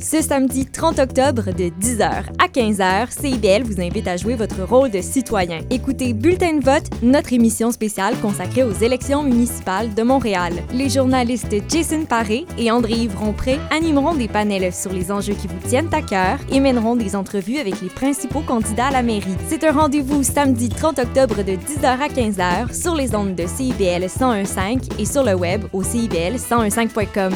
Ce samedi 30 octobre de 10h à 15h, CIBL vous invite à jouer votre rôle de citoyen. Écoutez Bulletin de vote, notre émission spéciale consacrée aux élections municipales de Montréal. Les journalistes Jason Paré et André-Yves Rompré animeront des panels sur les enjeux qui vous tiennent à cœur et mèneront des entrevues avec les principaux candidats à la mairie. C'est un rendez-vous samedi 30 octobre de 10h à 15h sur les ondes de CIBL 1015 et sur le web au CIBL 1015.com.